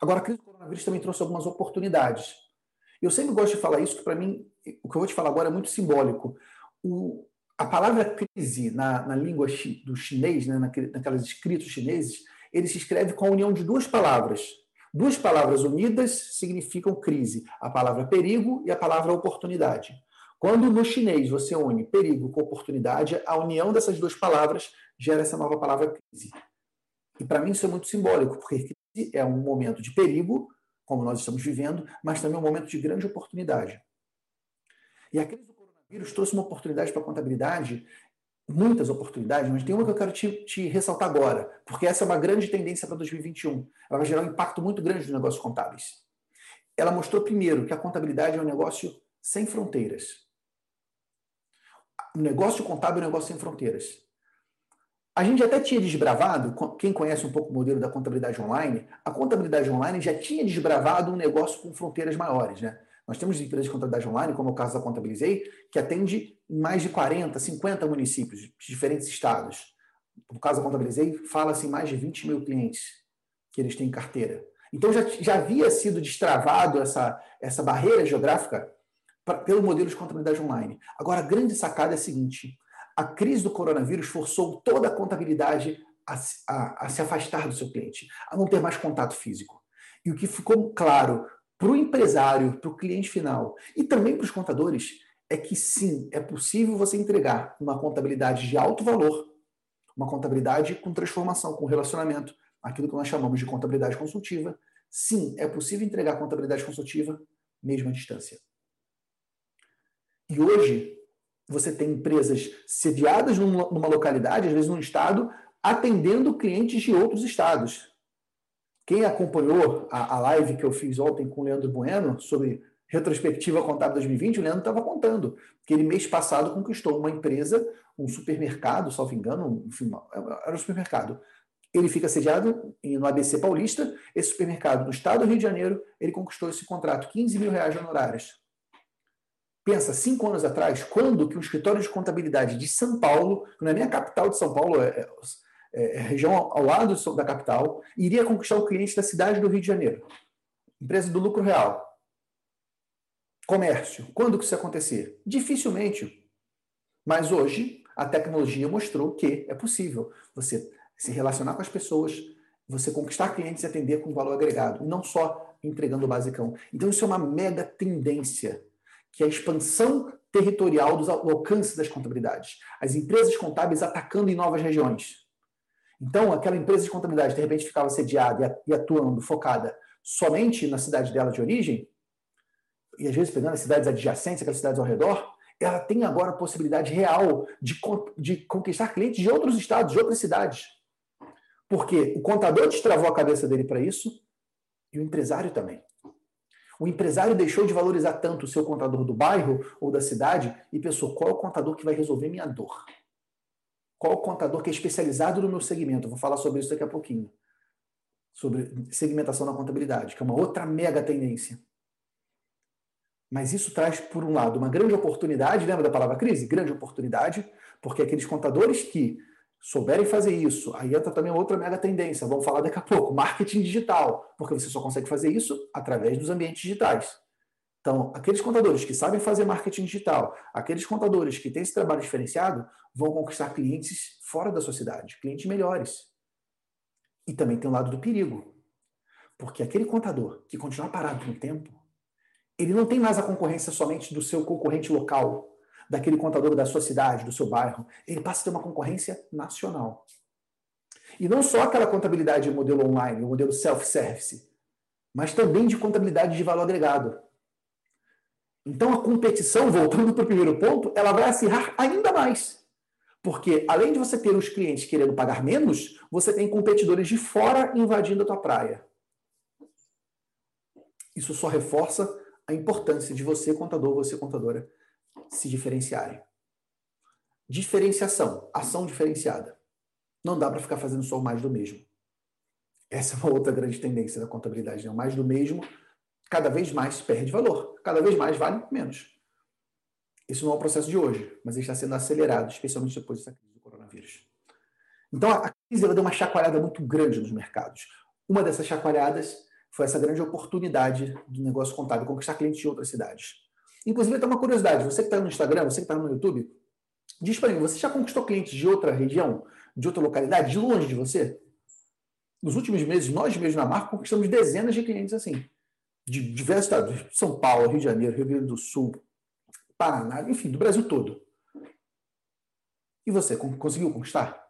Agora, a crise do coronavírus também trouxe algumas oportunidades. Eu sempre gosto de falar isso, que para mim, o que eu vou te falar agora é muito simbólico. O, a palavra crise na, na língua do chinês, né, naqueles escritos chineses, ele se escreve com a união de duas palavras. Duas palavras unidas significam crise: a palavra perigo e a palavra oportunidade. Quando no chinês você une perigo com oportunidade, a união dessas duas palavras gera essa nova palavra crise. E para mim isso é muito simbólico, porque é um momento de perigo, como nós estamos vivendo, mas também um momento de grande oportunidade. E a crise do coronavírus trouxe uma oportunidade para a contabilidade, muitas oportunidades, mas tem uma que eu quero te, te, ressaltar agora, porque essa é uma grande tendência para 2021. Ela vai gerar um impacto muito grande nos negócios contábeis. Ela mostrou, primeiro, que a contabilidade é um negócio sem fronteiras. O negócio contábil é um negócio sem fronteiras. A gente até tinha desbravado, quem conhece um pouco o modelo da contabilidade online, a contabilidade online já tinha desbravado um negócio com fronteiras maiores. Né? Nós temos empresas de contabilidade online, como é o caso da Contabilizei, que atende mais de 40, 50 municípios de diferentes estados. No caso da Contabilizei, fala-se em mais de 20 mil clientes que eles têm em carteira. Então já, já havia sido destravado essa, essa barreira geográfica pra, pelo modelo de contabilidade online. Agora, a grande sacada é a seguinte: a crise do coronavírus forçou toda a contabilidade a, a, a se afastar do seu cliente, a não ter mais contato físico. E o que ficou claro para o empresário, para o cliente final e também para os contadores é que sim, é possível você entregar uma contabilidade de alto valor, uma contabilidade com transformação, com relacionamento, aquilo que nós chamamos de contabilidade consultiva. Sim, é possível entregar contabilidade consultiva mesmo à distância. E hoje, você tem empresas sediadas numa localidade, às vezes num estado, atendendo clientes de outros estados. Quem acompanhou a, a live que eu fiz ontem com o Leandro Bueno sobre retrospectiva contábil 2020, o Leandro estava contando que ele mês passado conquistou uma empresa, um supermercado, salvo engano, enfim, era um supermercado. Ele fica sediado no ABC Paulista, esse supermercado no estado do Rio de Janeiro, ele conquistou esse contrato, 15 mil reais honorários. Pensa, cinco anos atrás, quando que um escritório de contabilidade de São Paulo, que não é nem a capital de São Paulo, é, é, é região ao lado da capital, iria conquistar o cliente da cidade do Rio de Janeiro? Empresa do lucro real. Comércio. Quando que isso ia acontecer? Dificilmente. Mas hoje, a tecnologia mostrou que é possível você se relacionar com as pessoas, você conquistar clientes e atender com valor agregado, não só entregando o basicão. Então, isso é uma mega tendência que é a expansão territorial do alcance das contabilidades. As empresas contábeis atacando em novas regiões. Então, aquela empresa de contabilidade, de repente, ficava sediada e atuando, focada somente na cidade dela de origem, e às vezes pegando as cidades adjacentes, aquelas cidades ao redor, ela tem agora a possibilidade real de, de conquistar clientes de outros estados, de outras cidades. Porque o contador destravou a cabeça dele para isso e o empresário também. O empresário deixou de valorizar tanto o seu contador do bairro ou da cidade e pensou: qual é o contador que vai resolver minha dor? Qual é o contador que é especializado no meu segmento? Vou falar sobre isso daqui a pouquinho. Sobre segmentação na contabilidade, que é uma outra mega tendência. Mas isso traz, por um lado, uma grande oportunidade, lembra da palavra crise? Grande oportunidade, porque aqueles contadores que souberem fazer isso, aí entra também outra mega tendência, vamos falar daqui a pouco, marketing digital, porque você só consegue fazer isso através dos ambientes digitais. Então, aqueles contadores que sabem fazer marketing digital, aqueles contadores que têm esse trabalho diferenciado, vão conquistar clientes fora da sua cidade, clientes melhores. E também tem o lado do perigo. Porque aquele contador que continuar parado um tempo, ele não tem mais a concorrência somente do seu concorrente local, daquele contador da sua cidade, do seu bairro, ele passa a ter uma concorrência nacional. E não só aquela contabilidade modelo online, o modelo self-service, mas também de contabilidade de valor agregado. Então a competição, voltando para o primeiro ponto, ela vai acirrar ainda mais. Porque além de você ter os clientes querendo pagar menos, você tem competidores de fora invadindo a tua praia. Isso só reforça a importância de você, contador, você, contadora, se diferenciarem. Diferenciação, ação diferenciada. Não dá para ficar fazendo só o mais do mesmo. Essa é uma outra grande tendência da contabilidade. Né? O mais do mesmo, cada vez mais perde valor, cada vez mais vale menos. Isso não é o processo de hoje, mas ele está sendo acelerado, especialmente depois dessa crise do coronavírus. Então, a crise deu uma chacoalhada muito grande nos mercados. Uma dessas chacoalhadas foi essa grande oportunidade do negócio contábil, conquistar clientes de outras cidades. Inclusive, até uma curiosidade, você que está no Instagram, você que está no YouTube, diz para mim, você já conquistou clientes de outra região, de outra localidade, de longe de você? Nos últimos meses, nós mesmos na marca conquistamos dezenas de clientes assim, de diversos estados, São Paulo, Rio de Janeiro, Rio Grande do Sul, Paraná, enfim, do Brasil todo. E você, conseguiu conquistar?